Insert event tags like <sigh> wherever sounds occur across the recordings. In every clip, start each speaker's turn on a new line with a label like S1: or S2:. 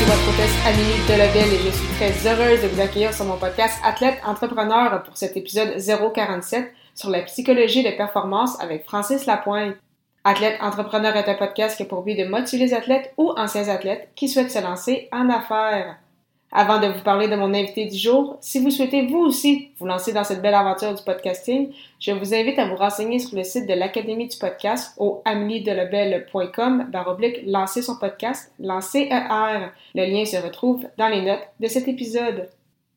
S1: ici votre hôtesse Amélie Delebel et je suis très heureuse de vous accueillir sur mon podcast Athlète Entrepreneur pour cet épisode 047 sur la psychologie de performance avec Francis Lapointe. Athlète Entrepreneur est un podcast qui a pour but de motiver les athlètes ou anciens athlètes qui souhaitent se lancer en affaires. Avant de vous parler de mon invité du jour, si vous souhaitez vous aussi vous lancer dans cette belle aventure du podcasting, je vous invite à vous renseigner sur le site de l'Académie du podcast au ameliedelebel.com baroblique lancer son podcast, lancer ER. Le lien se retrouve dans les notes de cet épisode.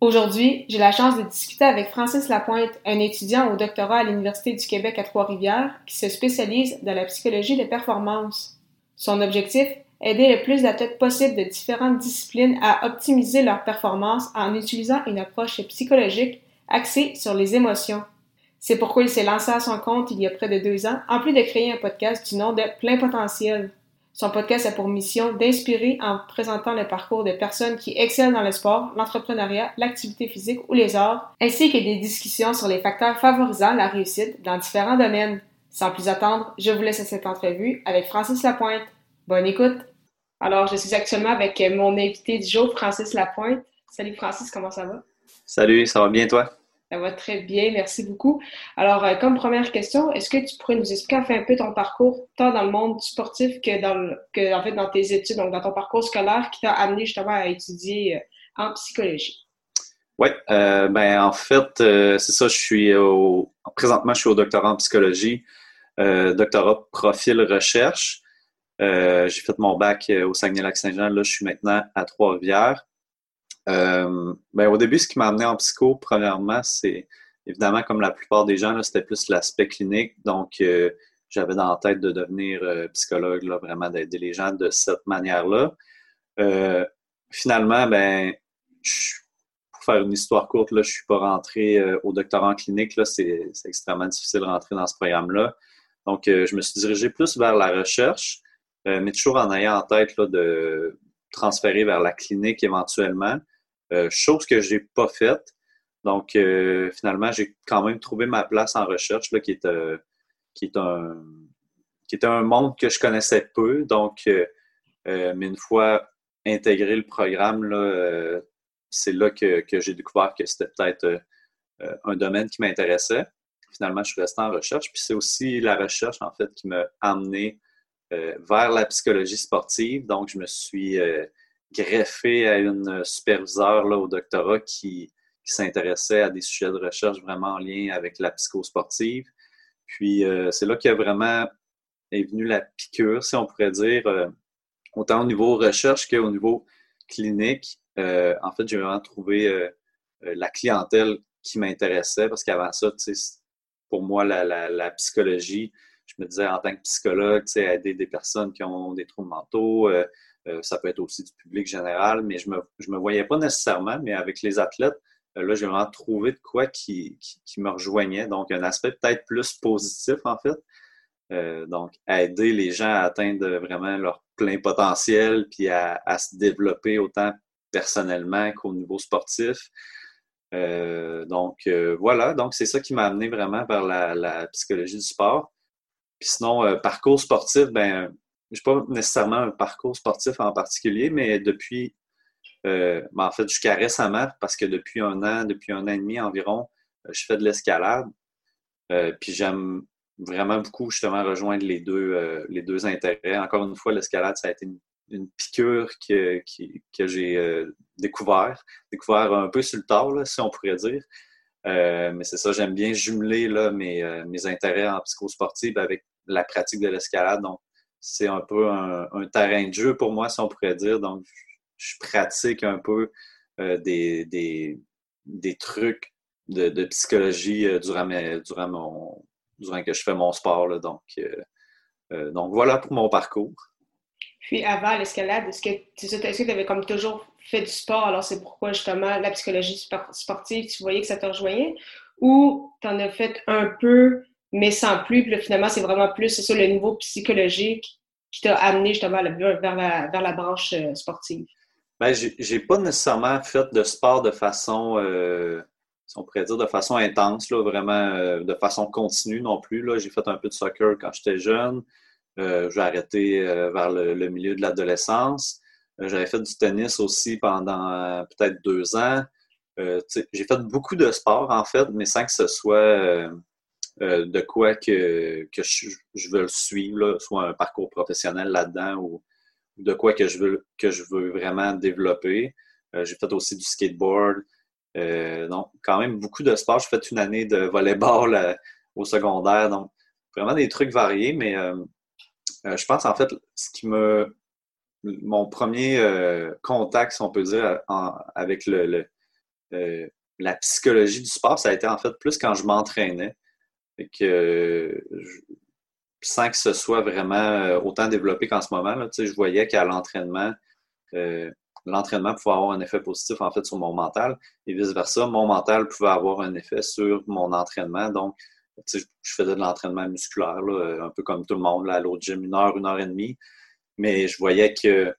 S1: Aujourd'hui, j'ai la chance de discuter avec Francis Lapointe, un étudiant au doctorat à l'Université du Québec à Trois-Rivières qui se spécialise dans la psychologie des performances. Son objectif aider le plus d'athlètes possible de différentes disciplines à optimiser leur performance en utilisant une approche psychologique axée sur les émotions. C'est pourquoi il s'est lancé à son compte il y a près de deux ans, en plus de créer un podcast du nom de Plein Potentiel. Son podcast a pour mission d'inspirer en présentant le parcours de personnes qui excellent dans le sport, l'entrepreneuriat, l'activité physique ou les arts, ainsi que des discussions sur les facteurs favorisant la réussite dans différents domaines. Sans plus attendre, je vous laisse à cette entrevue avec Francis Lapointe. Bonne écoute! Alors, je suis actuellement avec mon invité du jour, Francis Lapointe. Salut Francis, comment ça va?
S2: Salut, ça va bien toi?
S1: Ça va très bien, merci beaucoup. Alors, euh, comme première question, est-ce que tu pourrais nous expliquer enfin un peu ton parcours, tant dans le monde sportif que dans, que, en fait, dans tes études, donc dans ton parcours scolaire qui t'a amené justement à étudier euh, en psychologie?
S2: Oui, euh, ben en fait, c'est ça, je suis au, présentement, je suis au doctorat en psychologie, doctorat profil recherche. Euh, j'ai fait mon bac euh, au Saguenay-Lac-Saint-Jean. Là, je suis maintenant à Trois-Rivières. Euh, ben, au début, ce qui m'a amené en psycho, premièrement, c'est évidemment, comme la plupart des gens, c'était plus l'aspect clinique. Donc, j'avais dans la tête de devenir psychologue, là, vraiment d'aider les gens de cette manière-là. finalement, ben, pour faire une histoire courte, là, je ne suis pas rentré au doctorat en clinique. C'est extrêmement difficile de rentrer dans ce programme-là. Donc, je me suis dirigé plus vers la recherche. Euh, mais toujours en ayant en tête là, de transférer vers la clinique éventuellement, euh, chose que je n'ai pas faite. Donc, euh, finalement, j'ai quand même trouvé ma place en recherche, là, qui, est, qui, est un, qui était un monde que je connaissais peu. Donc, mais une fois intégré le programme, là, c'est là que, que j'ai découvert que c'était peut-être un domaine qui m'intéressait. Finalement, je suis resté en recherche. Puis c'est aussi la recherche, en fait, qui m'a amené vers la psychologie sportive. Donc, je me suis euh, greffé à une superviseure là, au doctorat qui, s'intéressait à des sujets de recherche vraiment en lien avec la psychosportive. Puis, euh, c'est là qu'il a vraiment est venu la piqûre, si on pourrait dire, autant au niveau recherche qu'au niveau clinique. en fait, j'ai vraiment trouvé la clientèle qui m'intéressait parce qu'avant ça, pour moi, la psychologie, je me disais en tant que psychologue, aider des personnes qui ont des troubles mentaux, euh, euh, ça peut être aussi du public général, mais je ne me, je me voyais pas nécessairement, mais avec les athlètes, euh, là, j'ai vraiment trouvé de quoi qui, qui, me rejoignait. Donc, un aspect peut-être plus positif, en fait. donc, aider les gens à atteindre vraiment leur plein potentiel, puis à, se développer autant personnellement qu'au niveau sportif. donc, voilà. Donc, c'est ça qui m'a amené vraiment vers la psychologie du sport. Puis sinon, euh, parcours sportif, ben, je n'ai pas nécessairement un parcours sportif en particulier, mais depuis, euh, ben, en fait, jusqu'à récemment, parce que depuis un an, depuis un an et demi environ, euh, je fais de l'escalade. puis j'aime vraiment beaucoup justement rejoindre les deux, les deux intérêts. Encore une fois, l'escalade, ça a été une, piqûre que, que j'ai découvert, découvert un peu sur le tard, si on pourrait dire. mais c'est ça, j'aime bien jumeler là, mes, mes intérêts en psychosportive avec la pratique de l'escalade. Donc, c'est un peu un, terrain de jeu pour moi, si on pourrait dire. Donc, je pratique un peu euh, des, trucs de, psychologie euh, durant, mon, que je fais mon sport. Donc, euh, donc, voilà pour mon parcours.
S1: Puis avant l'escalade, est-ce que tu avais comme toujours fait du sport, alors c'est pourquoi justement la psychologie sportive, tu voyais que ça te rejoignait? Ou tu en as fait un peu, mais sans plus, puis finalement c'est vraiment plus, ça le niveau psychologique qui t'a amené justement vers la, branche euh, sportive?
S2: Ben, j'ai pas nécessairement fait de sport de façon, euh, si on pourrait dire, de façon intense, là, vraiment euh, de façon continue non plus. J'ai fait un peu de soccer quand j'étais jeune. J'ai arrêté vers le, milieu de l'adolescence. J'avais fait du tennis aussi pendant peut-être deux ans. j'ai fait beaucoup de sport, en fait, mais sans que ce soit de quoi que, que je, veux le suivre, soit un parcours professionnel là-dedans ou de quoi que je veux, que je veux vraiment développer. Euh, j'ai fait aussi du skateboard. Euh, donc, quand même beaucoup de sport. J'ai fait une année de volleyball euh, au secondaire. Donc, vraiment des trucs variés, mais je pense en fait, ce qui me. Mon premier contact, si on peut dire, avec le, la psychologie du sport, ça a été en fait plus quand je m'entraînais. Et que sans que ce soit vraiment euh, autant développé qu'en ce moment. Là, je voyais qu'à l'entraînement, euh, l'entraînement pouvait avoir un effet positif en fait sur mon mental et vice-versa. Mon mental pouvait avoir un effet sur mon entraînement. Donc, je faisais de l'entraînement musculaire, un peu comme tout le monde, à l'autre gym, une heure, une heure et demie. Mais je voyais que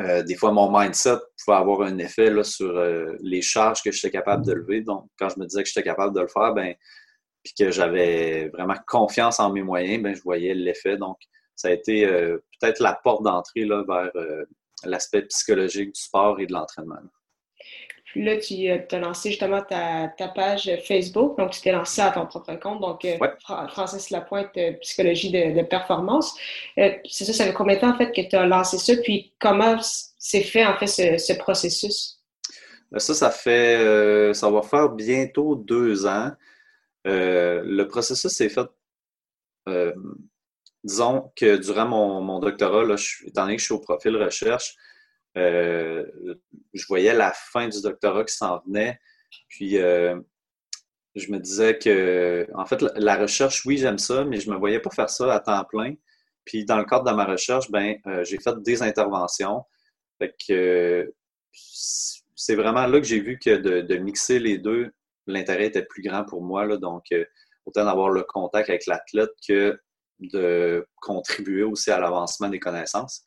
S2: euh, des fois, mon mindset pouvait avoir un effet là, sur les charges que j'étais capable de lever. Donc, quand je me disais que j'étais capable de le faire, ben puis que j'avais vraiment confiance en mes moyens, ben, je voyais l'effet. Donc, ça a été euh, peut-être la porte d'entrée vers euh, l'aspect psychologique du sport et de l'entraînement.
S1: Puis là, tu euh, as lancé justement ta, page Facebook, donc tu t'es lancé à ton propre compte, donc Francis Lapointe, Psychologie de, performance. c'est ça, ça fait combien de temps en fait que tu as lancé ça, puis comment s'est fait en fait ce, ce processus?
S2: Ben, ça, ça fait, ça va faire bientôt deux ans. Euh, le processus s'est fait, euh, disons que durant mon, doctorat, là, étant donné que je suis au profil recherche, euh, je voyais la fin du doctorat qui s'en venait. Puis je me disais que, en fait, la, recherche, oui, j'aime ça, mais je ne me voyais pas faire ça à temps plein. Puis dans le cadre de ma recherche, ben, j'ai fait des interventions. Fait que c'est vraiment là que j'ai vu que de, mixer les deux, l'intérêt était plus grand pour moi. Là, donc, euh, autant d'avoir le contact avec l'athlète que de contribuer aussi à l'avancement des connaissances.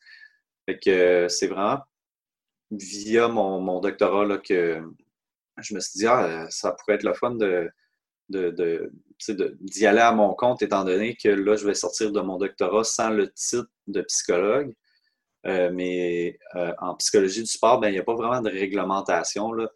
S2: Fait que euh, c'est vraiment via mon, doctorat là, que je me suis dit, ah, ça pourrait être le fun de, d'y aller à mon compte, étant donné que là, je vais sortir de mon doctorat sans le titre de psychologue. Euh, mais en psychologie du sport, ben, il n'y a pas vraiment de réglementation. Là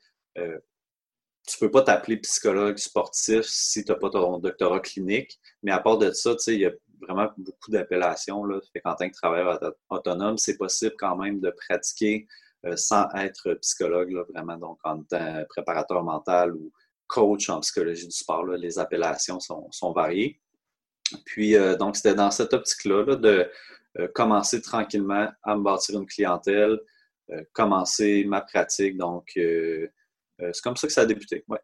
S2: tu peux pas t'appeler psychologue sportif si tu n'as pas ton doctorat clinique. Mais à part de ça, il y a vraiment beaucoup d'appellations. En tant que travailleur autonome, c'est possible quand même de pratiquer euh, sans être psychologue, vraiment. Donc, en tant préparateur mental ou coach en psychologie du sport, les appellations sont, variées. Puis, euh, donc, c'était dans cette optique-là de euh, commencer tranquillement à me bâtir une clientèle, commencer ma pratique. Donc, c'est comme ça que ça a débuté. Ouais.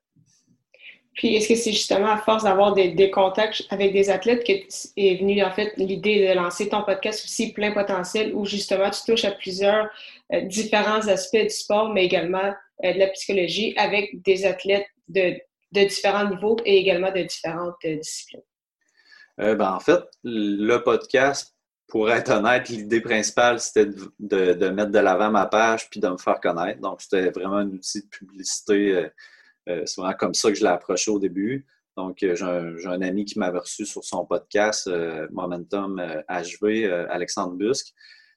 S1: Puis, est-ce que c'est justement à force d'avoir des, contacts avec des athlètes que est venue en fait l'idée de lancer ton podcast aussi plein potentiel où justement tu touches à plusieurs euh, différents aspects du sport, mais également euh, de la psychologie avec des athlètes de, différents niveaux et également de différentes disciplines?
S2: Ben, en fait, le podcast, pour être honnête, l'idée principale, c'était de, mettre de l'avant ma page puis de me faire connaître. Donc, c'était vraiment un outil de publicité. Euh, euh, c'est vraiment comme ça que je l'ai approché au début. Donc, euh, j'ai un, ami qui m'avait reçu sur son podcast, Momentum HV, Alexandre Busque.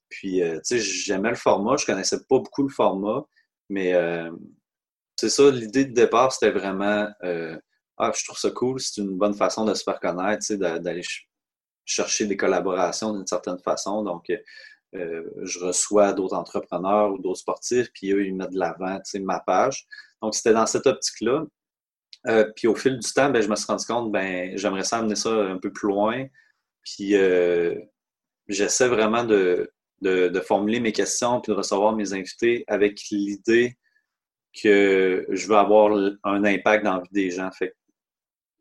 S2: Puis, tu sais, j'aimais le format. Je connaissais pas beaucoup le format, mais c'est ça, l'idée de départ, c'était vraiment Ah, je trouve ça cool, c'est une bonne façon de se faire connaître, tu sais, d'aller chercher des collaborations d'une certaine façon. Donc, euh, je reçois d'autres entrepreneurs ou d'autres sportifs, puis eux, ils mettent de l'avant ma page. Donc, c'était dans cette optique-là. Euh, puis au fil du temps, ben, je me suis rendu compte, ben, j'aimerais ça amener ça un peu plus loin. Puis euh, j'essaie vraiment de, de, formuler mes questions puis de recevoir mes invités avec l'idée que je veux avoir un impact dans la vie des gens. Fait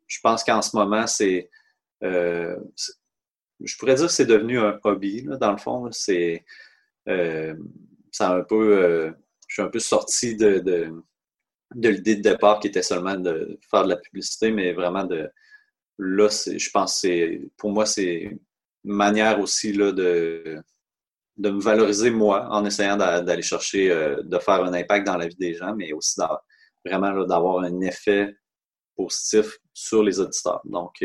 S2: je pense qu'en ce moment, c'est je pourrais dire que c'est devenu un hobby, dans le fond. C'est un peu. je suis un peu sorti de, l'idée de départ qui était seulement de faire de la publicité, mais vraiment de. Là, je pense que pour moi, c'est une manière aussi de, de me valoriser moi en essayant d'aller chercher, euh, de faire un impact dans la vie des gens, mais aussi vraiment d'avoir un effet positif sur les auditeurs. Donc,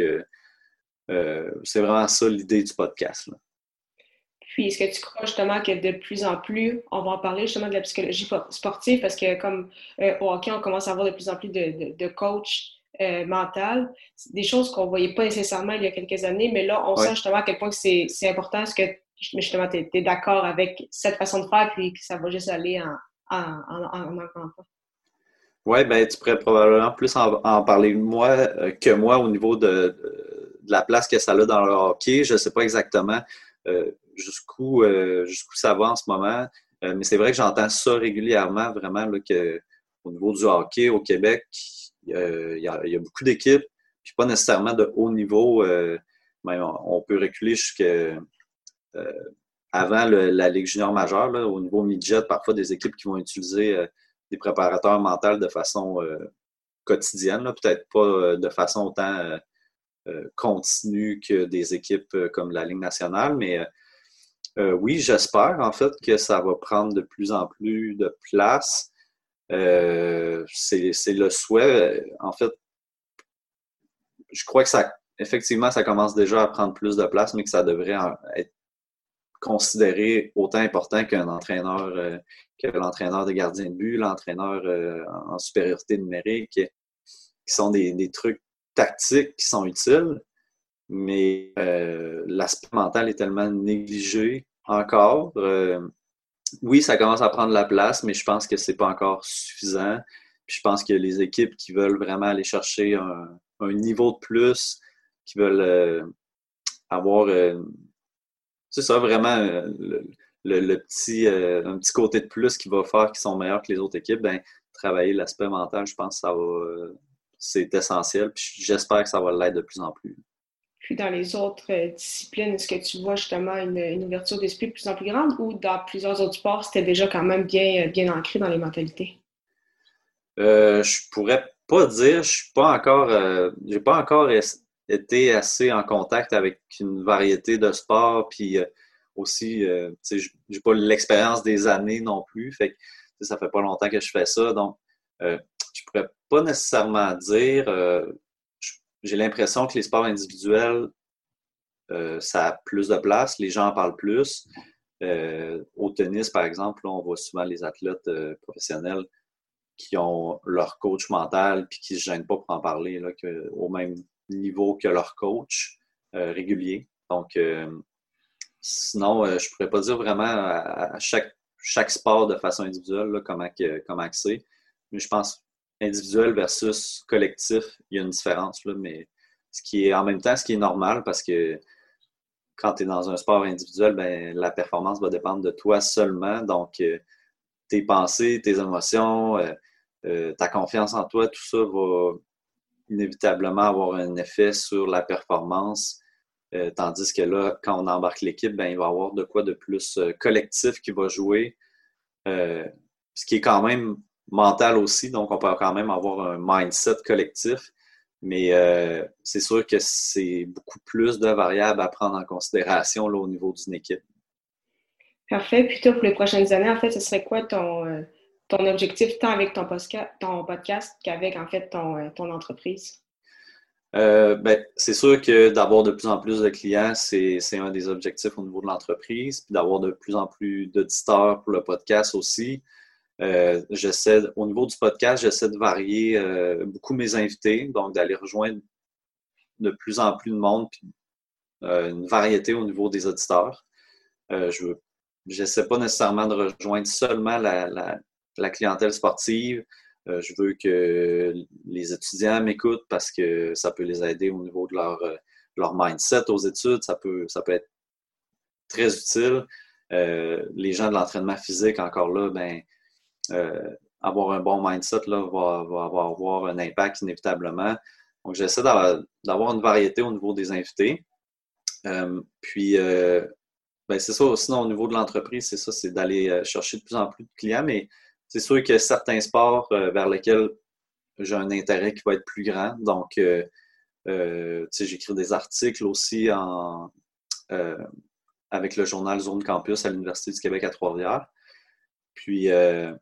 S2: euh, euh, c'est vraiment ça l'idée du podcast.
S1: Puis, est-ce que tu crois justement que de plus en plus, on va en parler justement de la psychologie sportive? Parce que comme au hockey, on commence à avoir de plus en plus de, de, coachs mental, des choses qu'on ne voyait pas nécessairement il y a quelques années, mais là, on sent justement à quel point c'est important ce que justement, tu es, d'accord avec cette façon de faire, puis que ça va juste aller en, en, en, en
S2: Oui, ben, tu pourrais probablement plus en, parler moi euh, que moi au niveau de, la place que ça a dans le hockey. Je ne sais pas exactement euh, jusqu'où euh, jusqu'où ça va en ce moment, mais c'est vrai que j'entends ça régulièrement, vraiment, là, que, au niveau du hockey au Québec, il y, a, beaucoup d'équipes, puis pas nécessairement de haut niveau. mais on, peut reculer jusqu'à euh, avant la Ligue junior majeure, au niveau midget, parfois des équipes qui vont utiliser euh, des préparateurs mentaux de façon euh, quotidienne, peut-être pas de façon autant continue que des équipes comme la Ligue nationale, mais oui, j'espère en fait que ça va prendre de plus en plus de place. c'est le souhait. En fait, je crois que ça, effectivement, ça commence déjà à prendre plus de place, mais que ça devrait être considéré autant important qu'un entraîneur, euh, que l'entraîneur de gardien de but, l'entraîneur euh, en supériorité numérique, qui sont des, trucs tactiques qui sont utiles, mais euh, l'aspect mental est tellement négligé encore. oui, ça commence à prendre la place, mais je pense que c'est pas encore suffisant. je pense que les équipes qui veulent vraiment aller chercher un, niveau de plus, qui veulent avoir c'est ça vraiment euh, le, petit, euh, un petit côté de plus qui va faire qu'ils sont meilleurs que les autres équipes, ben, travailler l'aspect mental, je pense que ça va c'est essentiel. j'espère que ça va l'être de plus en plus.
S1: Puis dans les autres euh, disciplines, est-ce que tu vois justement une, ouverture d'esprit de plus en plus grande ou dans plusieurs autres sports, c'était déjà quand même bien, bien ancré dans les mentalités?
S2: Euh, je pourrais pas dire, je suis pas encore, j'ai pas encore été assez en contact avec une variété de sports, puis euh, aussi, euh, tu sais, j'ai pas l'expérience des années non plus, fait que ça fait pas longtemps que je fais ça, donc euh, pourrais pas nécessairement dire, j'ai l'impression que les sports individuels, ça a plus de place, les gens en parlent plus. au tennis, par exemple, on voit souvent les athlètes professionnels qui ont leur coach mental puis qui ne se gênent pas pour en parler, là, que, au même niveau que leur coach euh, régulier. Donc, euh, sinon, euh, je ne pourrais pas dire vraiment à, chaque, chaque sport de façon individuelle comment, comment c'est. Mais je pense individuel versus collectif, il y a une différence. Là, mais ce qui est en même temps ce qui est normal parce que quand tu es dans un sport individuel, ben, la performance va dépendre de toi seulement. Donc, tes pensées, tes émotions, ta confiance en toi, tout ça va inévitablement avoir un effet sur la performance. Euh, tandis que là, quand on embarque l'équipe, ben, il va y avoir de quoi de plus euh, collectif qui va jouer, euh, ce qui est quand même mental aussi, donc on peut quand même avoir un mindset collectif, mais c'est sûr que c'est beaucoup plus de variables à prendre en considération là, au niveau d'une équipe.
S1: Parfait. Puis toi, pour les prochaines années, en fait, ce serait quoi ton, ton objectif tant avec ton, ton podcast qu'avec en fait ton, euh, ton entreprise?
S2: Euh, ben, c'est sûr que d'avoir de plus en plus de clients, c'est un des objectifs au niveau de l'entreprise, puis d'avoir de plus en plus d'auditeurs pour le podcast aussi. Euh, j'essaie, au niveau du podcast, j'essaie de varier beaucoup mes invités, donc d'aller rejoindre de plus en plus de monde, puis une variété au niveau des auditeurs. je veux, j'essaie pas nécessairement de rejoindre seulement la, la clientèle sportive. Euh, je veux que les étudiants m'écoutent parce que ça peut les aider au niveau de leur, euh, leur mindset aux études. Ça peut, ça peut être très utile. Euh, les gens de l'entraînement physique, encore là, ben, avoir un bon mindset là, va, avoir un impact inévitablement. Donc, j'essaie d'avoir une variété au niveau des invités. puis, ben, c'est ça, sinon au niveau de l'entreprise, c'est ça, c'est d'aller chercher de plus en plus de clients, mais c'est sûr qu'il y a certains sports vers lesquels j'ai un intérêt qui va être plus grand. Donc, j'écris des articles aussi avec le journal Zone Campus à l'Université du Québec à Trois-Rivières. Puis, euh,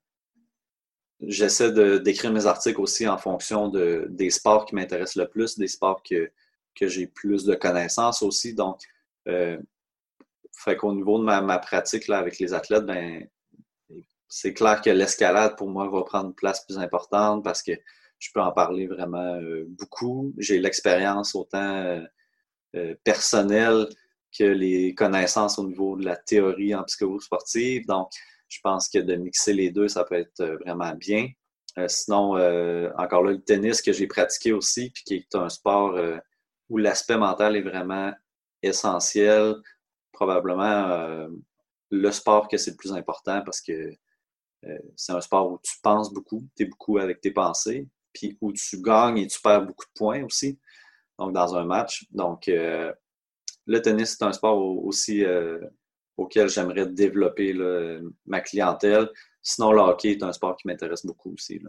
S2: j'essaie d'écrire mes articles aussi en fonction de, des sports qui m'intéressent le plus, des sports que, que j'ai plus de connaissances aussi. Donc, euh, fait qu'au niveau de ma, pratique là, avec les athlètes, ben, c'est clair que l'escalade pour moi va prendre une place plus importante parce que je peux en parler vraiment euh, beaucoup. J'ai l'expérience autant personnelle que les connaissances au niveau de la théorie en psychologie sportive. Donc, je pense que de mixer les deux, ça peut être euh, vraiment bien. Euh, sinon, euh, encore là, le tennis que j'ai pratiqué aussi, puis qui est un sport où l'aspect mental est vraiment essentiel, probablement le sport que c'est le plus important parce que c'est un sport où tu penses beaucoup, tu es beaucoup avec tes pensées, puis où tu gagnes et tu perds beaucoup de points aussi, donc dans un match. Donc, le tennis, c'est un sport aussi auquel j'aimerais développer ma clientèle. Sinon, le hockey est un sport qui m'intéresse beaucoup aussi.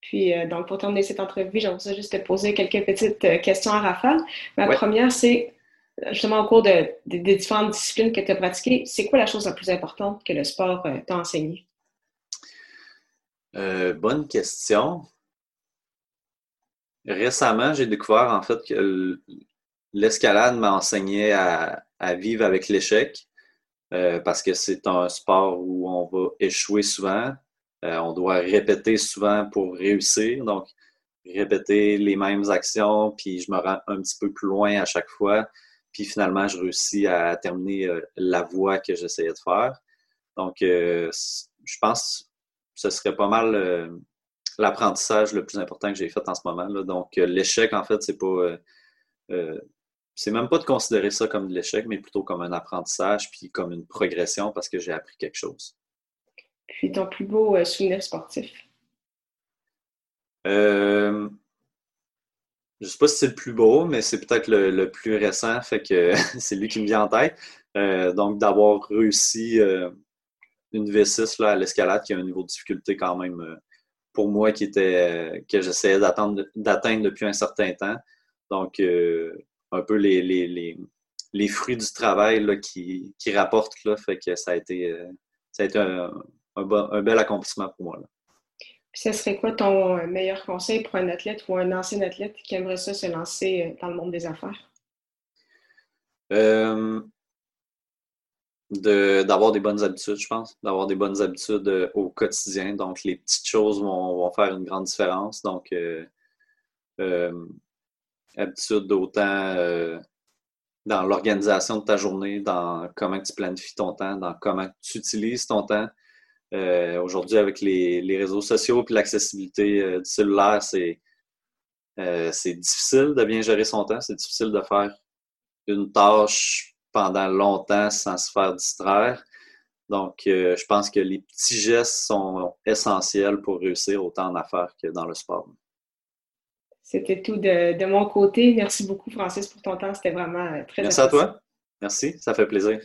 S1: Puis, euh, donc, pour terminer cette entrevue, j'aimerais juste te poser quelques petites euh, questions à Raphaël. Ma première, c'est justement au cours de, des différentes disciplines que tu as pratiquées, c'est quoi la chose la plus importante que le sport t'a enseigné?
S2: bonne question. Récemment, j'ai découvert en fait que l'escalade m'a enseigné à, vivre avec l'échec euh, parce que c'est un sport où on va échouer souvent. Euh, on doit répéter souvent pour réussir. Donc, répéter les mêmes actions, puis je me rends un petit peu plus loin à chaque fois. Puis finalement, je réussis à terminer euh, la voie que j'essayais de faire. Donc, je pense que ce serait pas mal l'apprentissage le plus important que j'ai fait en ce moment. Donc, l'échec, en fait, c'est pas c'est même pas de considérer ça comme de l'échec, mais plutôt comme un apprentissage, puis comme une progression parce que j'ai appris quelque chose.
S1: Puis ton plus beau euh, souvenir sportif?
S2: Euh, je ne sais pas si c'est le plus beau, mais c'est peut-être le, plus récent, fait que <laughs> c'est lui qui me vient en tête. Euh, donc, d'avoir réussi une V6 là, à l'escalade qui a un niveau de difficulté quand même pour moi qui était que j'essayais d'atteindre depuis un certain temps. Donc, un peu les, les, les, fruits du travail là, qui, qui rapportent. Là, fait que ça a été, euh, ça a été un, un, bel accomplissement pour moi. Là.
S1: ce serait quoi ton euh, meilleur conseil pour un athlète ou un ancien athlète qui aimerait ça se lancer euh, dans le monde des affaires?
S2: d'avoir des bonnes habitudes, je pense. D'avoir des bonnes habitudes au quotidien. Donc, les petites choses vont, vont faire une grande différence. Donc, habitude autant euh, dans l'organisation de ta journée, dans comment tu planifies ton temps, dans comment tu utilises ton temps. Euh, aujourd'hui, avec les, réseaux sociaux et l'accessibilité euh, du cellulaire, c'est difficile de bien gérer son temps. C'est difficile de faire une tâche pendant longtemps sans se faire distraire. Donc, je pense que les petits gestes sont essentiels pour réussir autant en affaires que dans le sport.
S1: C'était tout de, mon côté. Merci beaucoup, Francis, pour ton temps. C'était vraiment euh, très
S2: Merci à toi. Merci, ça fait plaisir.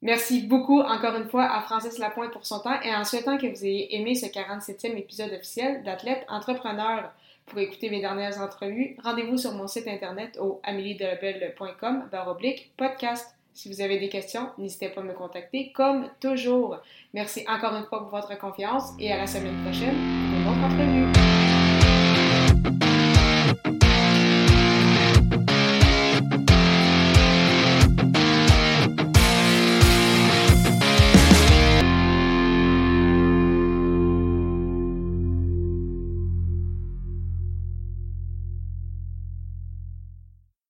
S1: Merci beaucoup encore une fois à Francis Lapointe pour son temps et en souhaitant que vous ayez aimé ce 47e épisode officiel d'Athlète Entrepreneur. Pour écouter mes dernières entrevues, rendez-vous sur mon site internet au ameliedelabel.com oblique podcast. Si vous avez des questions, n'hésitez pas à me contacter comme toujours. Merci encore une fois pour votre confiance et à la semaine prochaine pour une autre entrevue.